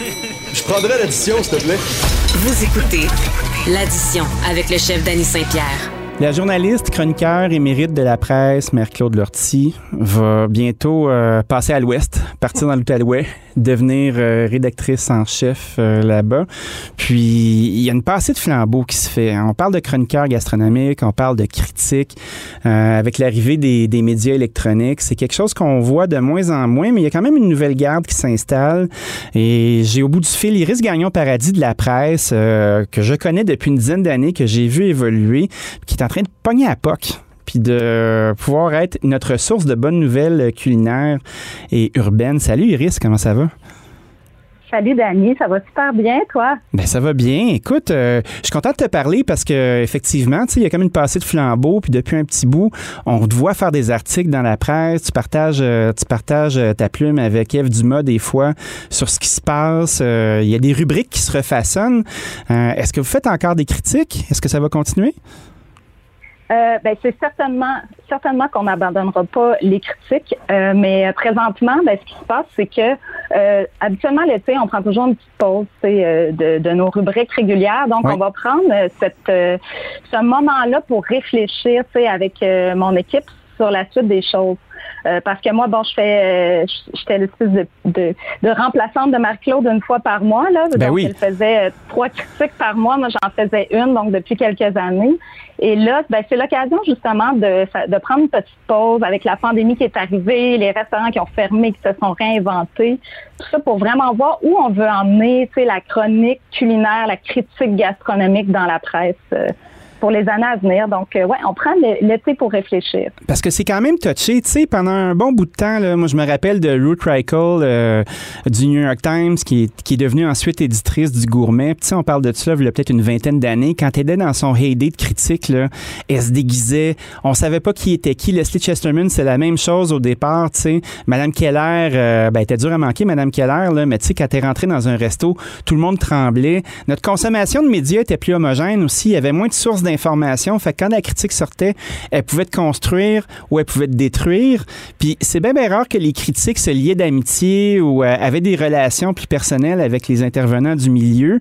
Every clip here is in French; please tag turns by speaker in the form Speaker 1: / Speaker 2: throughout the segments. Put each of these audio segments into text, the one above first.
Speaker 1: Je prendrai l'addition, s'il te plaît.
Speaker 2: Vous écoutez l'addition avec le chef Danny Saint-Pierre.
Speaker 3: La journaliste, chroniqueur émérite de la presse, Mère-Claude Lortie, va bientôt euh, passer à l'ouest, partir dans l'Outaouais, devenir euh, rédactrice en chef euh, là-bas. Puis, il y a une passée de flambeau qui se fait. On parle de chroniqueur gastronomique, on parle de critique. avec l'arrivée des, des, médias électroniques, c'est quelque chose qu'on voit de moins en moins, mais il y a quand même une nouvelle garde qui s'installe. Et j'ai au bout du fil Iris Gagnon-Paradis de la presse, que je connais depuis une dizaine d'années, que j'ai vu évoluer, qui est en train de pogner à POC puis de pouvoir être notre source de bonnes nouvelles culinaires et urbaines. Salut Iris, comment ça va?
Speaker 4: Salut Dani, ça va super bien, toi?
Speaker 3: Ben ça va bien. Écoute, euh, je suis content de te parler parce que effectivement, tu sais, il y a comme une passée de flambeau, puis depuis un petit bout, on te voit faire des articles dans la presse, tu partages, euh, tu partages euh, ta plume avec Eve Dumas des fois sur ce qui se passe. Il y a des rubriques qui se refaçonnent. Est-ce que vous faites encore des critiques? Est-ce que ça va continuer?
Speaker 4: Euh, ben, c'est certainement certainement qu'on n'abandonnera pas les critiques, euh, mais présentement, ben, ce qui se passe, c'est que euh, habituellement l'été, on prend toujours une petite pause de, de, nos rubriques régulières. Donc, on va prendre cette ce moment-là pour réfléchir avec mon équipe sur la suite des choses. Euh, parce que moi, bon, je fais, euh, j'étais l'espèce de, de, de, remplaçante de Marc-Claude une fois par mois. Là,
Speaker 3: ben
Speaker 4: donc,
Speaker 3: oui.
Speaker 4: elle faisait euh, trois critiques par mois. Moi, j'en faisais une, donc depuis quelques années. Et là, ben, c'est l'occasion justement de, de prendre une petite pause avec la pandémie qui est arrivée, les restaurants qui ont fermé, qui se sont réinventés. Tout ça pour vraiment voir où on veut emmener la chronique culinaire, la critique gastronomique dans la presse pour les années à venir. Donc, euh, ouais, on prend l'été pour réfléchir.
Speaker 3: Parce que c'est quand même touché. Tu sais, pendant un bon bout de temps, là, moi, je me rappelle de Ruth Reichel euh, du New York Times, qui est, devenue ensuite éditrice du Gourmet. Tu sais, on parle de ça il y a peut-être une vingtaine d'années. Quand elle était dans son heyday de critique, là, elle se déguisait. On savait pas qui était qui. Leslie Chesterman, c'est la même chose au départ. Tu sais, Madame Keller, euh, ben, était dure à manquer, Madame Keller, là, mais tu sais, quand elle est rentrée dans un resto, tout le monde tremblait. Notre consommation de médias était plus homogène aussi. Il y avait moins de sources d'informations. Fait que quand la critique sortait, elle pouvait te construire ou elle pouvait te détruire. Puis c'est bien, bien rare que les critiques se liaient d'amitié ou euh, avaient des relations plus personnelles avec les intervenants du milieu.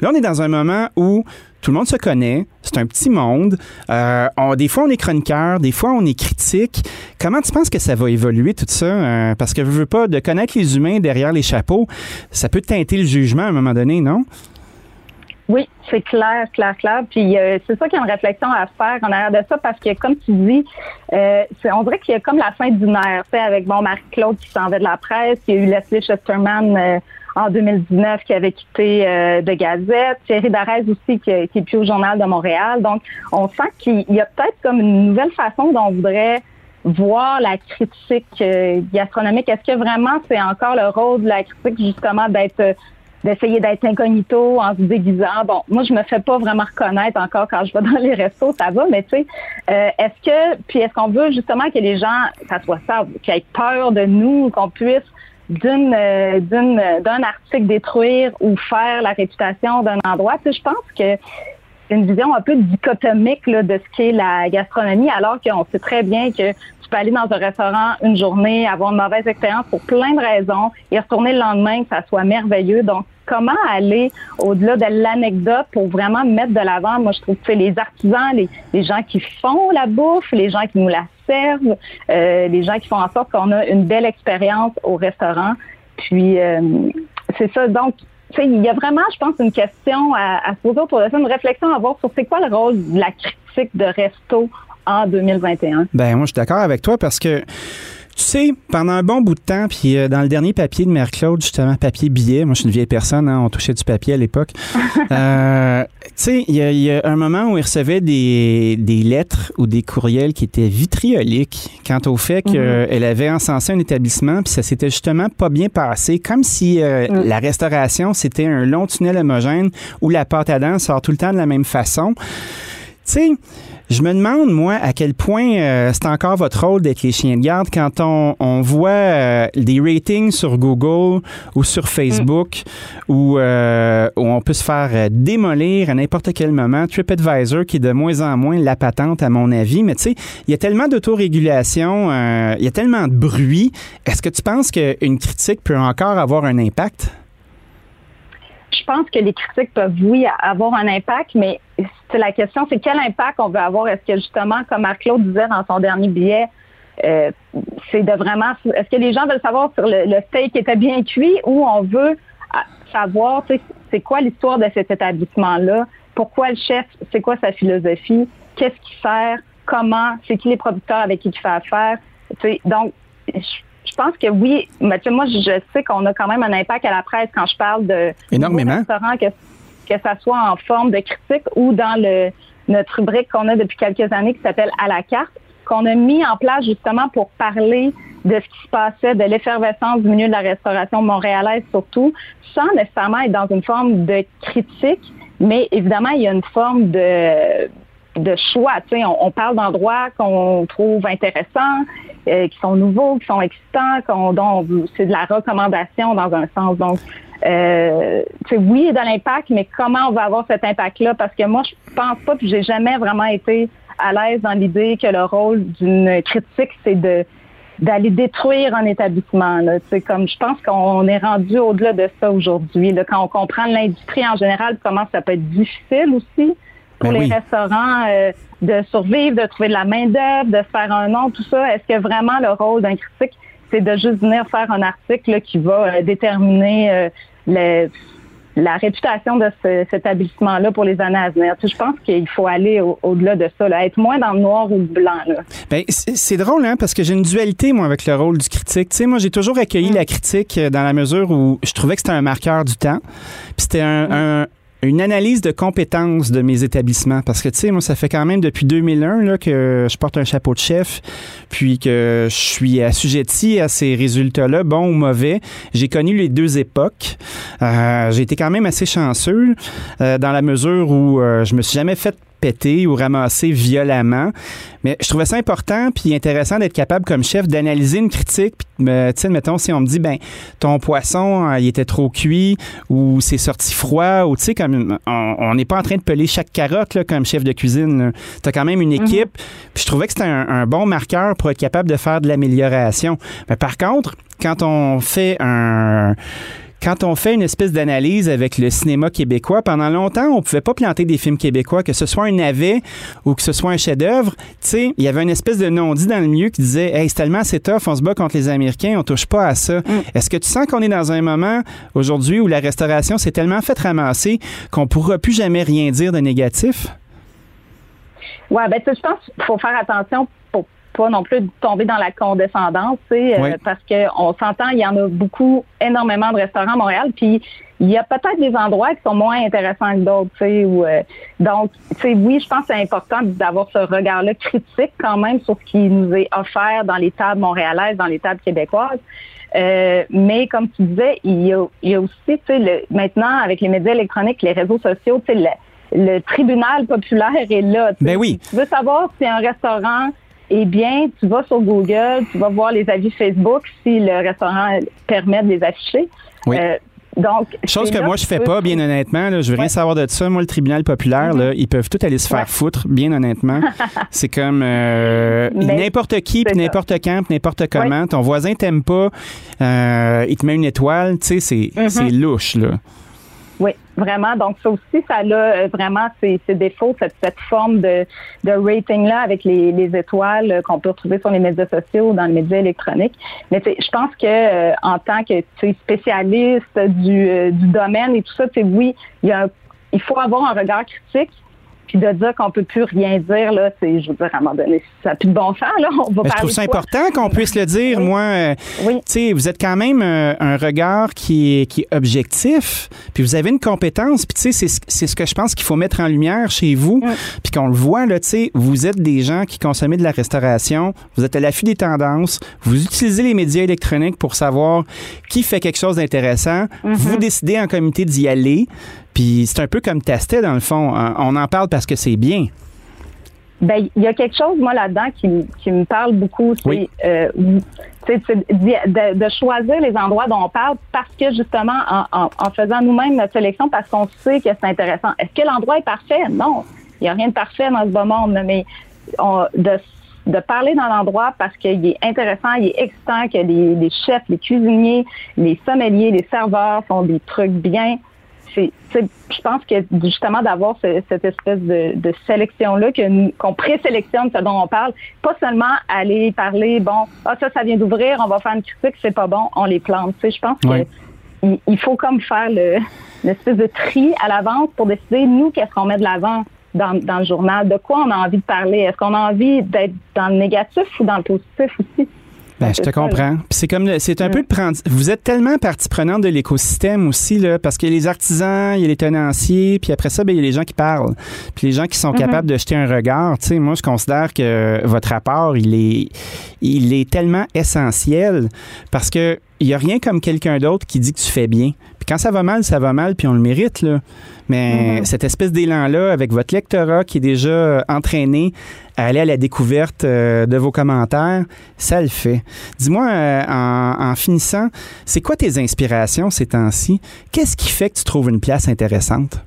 Speaker 3: Là, on est dans un moment où tout le monde se connaît, c'est un petit monde. Euh, des fois, on est chroniqueur, des fois, on est critique. Comment tu penses que ça va évoluer tout ça? Euh, parce que je veux pas de connaître les humains derrière les chapeaux, ça peut teinter le jugement à un moment donné, non?
Speaker 4: Oui, c'est clair, clair, clair. Puis euh, c'est ça qu'il y a une réflexion à faire en arrière de ça parce que, comme tu dis, euh, on dirait qu'il y a comme la fin d'une ère, avec bon Marc-Claude qui s'en va de la presse, il y a eu Leslie Chesterman euh, en 2019 qui avait quitté euh, de Gazette, Thierry Darès aussi qui, qui est plus au Journal de Montréal. Donc, on sent qu'il y a peut-être comme une nouvelle façon dont on voudrait voir la critique gastronomique. Est-ce que vraiment c'est encore le rôle de la critique justement d'être d'essayer d'être incognito en se déguisant. Bon, moi, je me fais pas vraiment reconnaître encore quand je vais dans les restos, ça va, mais tu sais, euh, est-ce que, puis est-ce qu'on veut justement que les gens, ça soit ça, qu'ils aient peur de nous, qu'on puisse d'une euh, d'une d'un article détruire ou faire la réputation d'un endroit? Tu sais, je pense que c'est une vision un peu dichotomique là, de ce qu'est la gastronomie, alors qu'on sait très bien que tu peux aller dans un restaurant une journée, avoir une mauvaise expérience pour plein de raisons et retourner le lendemain que ça soit merveilleux. Donc, comment aller au-delà de l'anecdote pour vraiment mettre de l'avant? Moi, je trouve que les artisans, les, gens qui font la bouffe, les gens qui nous la servent, euh, les gens qui font en sorte qu'on a une belle expérience au restaurant. Puis, euh, c'est ça. Donc, il y a vraiment, je pense, une question à, se poser de ça, une réflexion à avoir sur c'est quoi le rôle de la critique de resto en 2021.
Speaker 3: Ben moi, je suis d'accord avec toi parce que tu sais, pendant un bon bout de temps, puis euh, dans le dernier papier de Mère Claude, justement, papier billet, moi je suis une vieille personne, hein, on touchait du papier à l'époque. euh, tu sais, il y, y, a un moment où il recevait des, des, lettres ou des courriels qui étaient vitrioliques quant au fait qu'elle mm -hmm. avait encensé un établissement, puis ça s'était justement pas bien passé, comme si euh, mm. la restauration, c'était un long tunnel homogène où la pâte à dents sort tout le temps de la même façon. Tu sais, je me demande, moi, à quel point euh, c'est encore votre rôle d'être les chiens de garde quand on, on voit euh, des ratings sur Google ou sur Facebook mm. où, euh, où, on peut se faire démolir à n'importe quel moment. TripAdvisor qui est de moins en moins la patente, à mon avis. Mais tu sais, il y a tellement d'autorégulation, il y a tellement de bruit. Est-ce que tu penses qu'une critique peut encore avoir un impact?
Speaker 4: Je pense que les critiques peuvent, oui, avoir un impact, mais la question, c'est quel impact on veut avoir? Est-ce que justement, comme Marc-Claude disait dans son dernier billet, euh, c'est de vraiment, est-ce que les gens veulent savoir sur le, le steak était bien cuit ou on veut ah, savoir, c'est quoi l'histoire de cet établissement-là, pourquoi le chef, c'est quoi sa philosophie, qu'est-ce qu'il fait, comment, c'est qui les producteurs avec qui il fait affaire? donc, je pense que oui, mais moi, je sais qu'on a quand même un impact à la presse quand je parle de
Speaker 3: Énormément.
Speaker 4: restaurants, que, que ça soit en forme de critique ou dans le notre rubrique qu'on a depuis quelques années qui s'appelle À la carte, qu'on a mis en place justement pour parler de ce qui se passait, de l'effervescence du milieu de la restauration montréalaise surtout, sans nécessairement être dans une forme de critique, mais évidemment, il y a une forme de de choix. Tu sais, on, parle d'endroits qu'on trouve intéressants, euh, qui sont nouveaux, qui sont excitants, dont c'est de la recommandation dans un sens. Donc, euh, tu sais, oui, il y a de l'impact, mais comment on va avoir cet impact-là? Parce que moi, je pense pas, puis j'ai jamais vraiment été à l'aise dans l'idée que le rôle d'une critique, c'est de d'aller détruire un établissement. Là. Comme je pense qu'on est rendu au-delà de ça aujourd'hui. Quand on comprend l'industrie en général, comment ça peut être difficile aussi pour ben les restaurants euh, de survivre, de trouver de la main-d'œuvre, de faire un nom, tout ça. Est-ce que vraiment le rôle d'un critique, c'est de juste venir faire un article qui va euh, déterminer euh, la réputation de cet établissement-là pour les années à venir? je pense qu'il faut aller au- delà de ça, être moins dans le noir ou le blanc.
Speaker 3: Ben, c'est drôle, hein, parce que j'ai une dualité, moi, avec le rôle du critique. Tu sais, moi, j'ai toujours accueilli mm. la critique dans la mesure où je trouvais que c'était un marqueur du temps. Puis c'était un, mm une analyse de compétences de mes établissements. Parce que, tu sais, moi, ça fait quand même depuis 2001 là, que je porte un chapeau de chef, puis que je suis assujetti à ces résultats-là, bons ou mauvais. J'ai connu les deux époques. Euh, j'ai été quand même assez chanceux euh, dans la mesure où euh, je me suis jamais fait péter ou ramasser violemment. Mais je trouvais ça important puis intéressant d'être capable comme chef d'analyser une critique. Puis, tu sais, mettons, si on me dit, ben ton poisson, il était trop cuit ou c'est sorti froid ou tu sais, comme on n'est pas en train de peler chaque carotte là, comme chef de cuisine. Tu as quand même une mhm. équipe. Puis je trouvais que c'était un, un, bon marqueur pour être capable de faire de l'amélioration. Mais par contre, quand on fait un quand on fait une espèce d'analyse avec le cinéma québécois, pendant longtemps, on pouvait pas planter des films québécois, que ce soit un navet ou que ce soit un chef-d'œuvre. Tu sais, il y avait une espèce de non-dit dans le milieu qui disait Hey, c'est tellement assez tough, on se bat contre les Américains, on touche pas à ça. Mm. Est-ce que tu sens qu'on est dans un moment aujourd'hui où la restauration s'est tellement fait ramasser qu'on pourra plus jamais rien dire de négatif?
Speaker 4: Oui, ben, je pense qu'il faut faire attention pas non plus tomber dans la condescendance, euh, parce qu'on s'entend, il y en a beaucoup, énormément de restaurants à Montréal, puis il y a peut-être des endroits qui sont moins intéressants que d'autres, tu sais, euh, donc, tu oui, je pense que c'est important d'avoir ce regard-là critique quand même sur ce qui nous est offert dans les tables montréalaises, dans les tables québécoises. Euh, mais comme tu disais, il y a, aussi, tu sais, maintenant avec les médias électroniques, les réseaux sociaux, tu sais, le, tribunal populaire est là.
Speaker 3: Ben oui.
Speaker 4: Tu veux savoir si un restaurant eh bien, tu vas sur Google, tu vas voir les avis Facebook si le restaurant permet de les afficher.
Speaker 3: Oui. Euh, donc, Chose que moi, je fais pas, bien honnêtement. Là, je veux rien savoir de ça. Moi, le tribunal populaire, là, mm-hmm. ils peuvent tout aller se faire foutre, bien honnêtement. c'est comme euh, n'importe qui, puis n'importe quand, puis n'importe comment. Ton voisin t'aime pas, euh, il te met une étoile. Tu sais, c'est mm-hmm. louche, là.
Speaker 4: Oui, vraiment. Donc, ça aussi, ça a euh, vraiment ses, défauts, cette, forme de, rating-là avec les, les étoiles euh, qu'on peut retrouver sur les médias sociaux ou dans les médias électroniques. Mais je pense que euh, en tant que spécialiste du, du domaine et tout ça, oui, il, y a il faut avoir un regard critique, puis de dire qu'on peut plus rien dire, là, c'est, je veux dire, à un moment donné, ça n'a plus de bon sens, là. On va
Speaker 3: je trouve ça important qu'on puisse le dire. Moi, euh, tu sais, vous êtes quand même euh, un regard qui est, qui est objectif, puis vous avez une compétence, puis tu sais, c'est, ce que je pense qu'il faut mettre en lumière chez vous, puis qu'on le voit, là, tu sais, vous êtes des gens qui consomment de la restauration, vous êtes à l'affût des tendances, vous utilisez les médias électroniques pour savoir qui fait quelque chose d'intéressant, mm-hmm. vous décidez en comité d'y aller, puis c'est un peu comme tester, dans le fond. Hein. On en parle parce que c'est bien.
Speaker 4: Ben, il y a quelque chose, moi, là-dedans, qui, me parle beaucoup. C'est euh, de, choisir les endroits dont on parle parce que, justement, en, faisant nous-mêmes notre sélection, parce qu'on sait que c'est intéressant. Est-ce que l'endroit est parfait? Non. Il n'y a rien de parfait dans ce beau monde, mais de, parler dans l'endroit parce qu'il est intéressant, il est excitant, que les chefs, les cuisiniers, les sommeliers, les serveurs font des trucs bien je pense que justement d'avoir cette espèce de, sélection-là, qu'on présélectionne ce dont on parle, pas seulement aller parler, bon, ah, ça, ça vient d'ouvrir, on va faire une critique, c'est pas bon, on les plante. Tu sais, je pense qu'il il faut comme faire le, l'espèce de tri à l'avance pour décider, nous, qu'est-ce qu'on met de l'avant dans, dans le journal, de quoi on a envie de parler. Est-ce qu'on a envie d'être dans le négatif ou dans le positif aussi?
Speaker 3: Ben, je te comprends. c'est comme c'est un peu de prendre. Vous êtes tellement partie prenante de l'écosystème aussi là, parce que les artisans, il y a les tenanciers, puis après ça, ben, il y a les gens qui parlent, puis les gens qui sont mm-hmm. capables de jeter un regard. Tu sais, moi, je considère que votre rapport, il est, il est tellement essentiel parce que il y a rien comme quelqu'un d'autre qui dit que tu fais bien. Quand ça va mal, ça va mal, puis on le mérite là. Mais mm-hmm. cette espèce d'élan-là, avec votre lectorat qui est déjà entraîné à aller à la découverte euh, de vos commentaires, ça le fait. Dis-moi, euh, en, finissant, c'est quoi tes inspirations ces temps-ci? Qu'est-ce qui fait que tu trouves une place intéressante?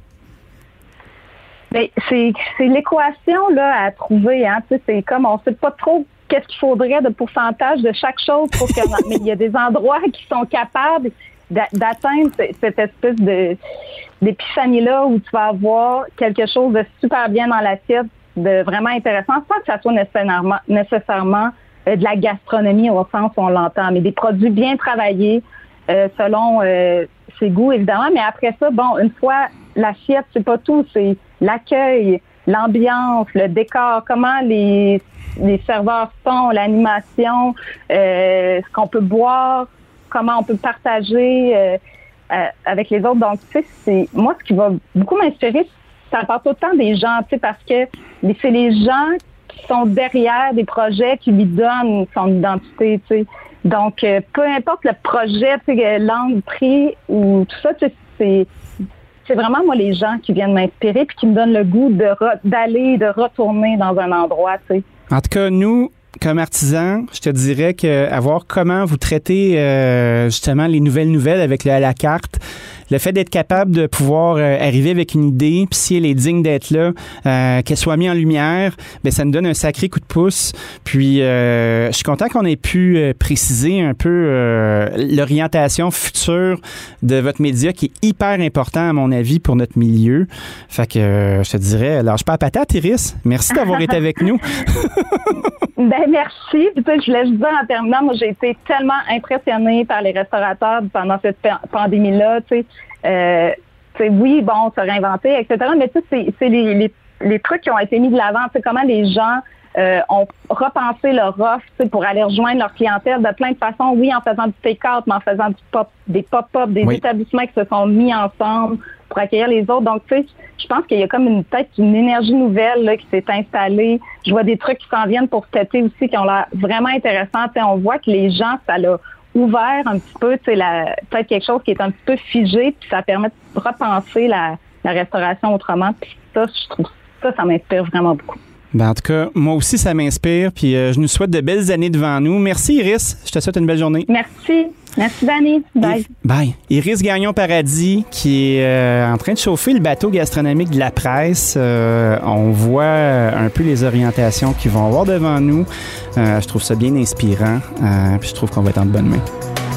Speaker 4: Bien, c'est, l'équation là, à trouver. Hein. c'est comme on ne sait pas trop qu'est-ce qu'il faudrait de pourcentage de chaque chose pour que mais il y a des endroits qui sont capables d'atteindre cette espèce de d'épiphanie-là où tu vas avoir quelque chose de super bien dans l'assiette, de vraiment intéressant, sans que ça soit nécessairement, nécessairement euh, de la gastronomie au sens où on l'entend, mais des produits bien travaillés euh, selon euh, ses goûts, évidemment. Mais après ça, bon, une fois l'assiette, c'est pas tout, c'est l'accueil, l'ambiance, le décor, comment les, les serveurs sont, l'animation, ce qu'on peut boire, comment on peut partager euh, avec les autres. Donc, tu sais, moi ce qui va beaucoup m'inspirer, ça part autant des gens, tu sais, parce que c'est les gens qui sont derrière des projets qui lui donnent son identité, tu sais. Donc, euh, peu importe le projet, tu sais, l'angle, prix ou tout ça, tu sais, c'est c'est vraiment moi les gens qui viennent m'inspirer puis qui me donnent le goût de d'aller de retourner dans un endroit, tu sais.
Speaker 3: En tout cas, nous, comme artisan, je te dirais que à voir comment vous traitez euh, justement les nouvelles nouvelles avec le à la carte, le fait d'être capable de pouvoir euh, arriver avec une idée, puis si elle est digne d'être là, euh, qu'elle soit mise en lumière, ben ça nous donne un sacré coup de pouce. Puis euh, je suis content qu'on ait pu préciser un peu l'orientation future de votre média qui est hyper important à mon avis pour notre milieu. Fait que je te dirais, lâche pas à patate, Iris. Merci d'avoir été avec nous.
Speaker 4: ben merci. Puis, je voulais juste dire en terminant, moi j'ai été tellement impressionnée par les restaurateurs pendant cette pandémie-là. Tu sais, euh, oui, bon, se réinventer, etc. Mais tu sais, c'est les, les, les, trucs qui ont été mis de l'avant. C'est comment les gens euh, ont repensé leur offre pour aller rejoindre leur clientèle de plein de façons. Oui, en faisant du take-out, mais en faisant du pop, des pop-up, des établissements qui se sont mis ensemble pour accueillir les autres. Donc, tu sais, je pense qu'il y a comme une peut-être une énergie nouvelle là, qui s'est installée. Je vois des trucs qui s'en viennent pour cet été aussi qui ont l'air vraiment intéressants. on voit que les gens, ça l'a ouvert un petit peu, peut-être quelque chose qui est un petit peu figé, puis ça permet de repenser la, restauration autrement. Puis ça, je trouve ça, ça m'inspire vraiment beaucoup.
Speaker 3: Ben en tout cas, moi aussi, ça m'inspire. Puis euh, je nous souhaite de belles années devant nous. Merci, Iris. Je te souhaite une belle journée.
Speaker 4: Merci. Merci, Danny. Bye.
Speaker 3: bye. Iris Gagnon-Paradis, qui est euh, en train de chauffer le bateau gastronomique de la presse. Euh, on voit un peu les orientations qu'ils vont avoir devant nous. je trouve ça bien inspirant. puis je trouve qu'on va être en de bonnes mains.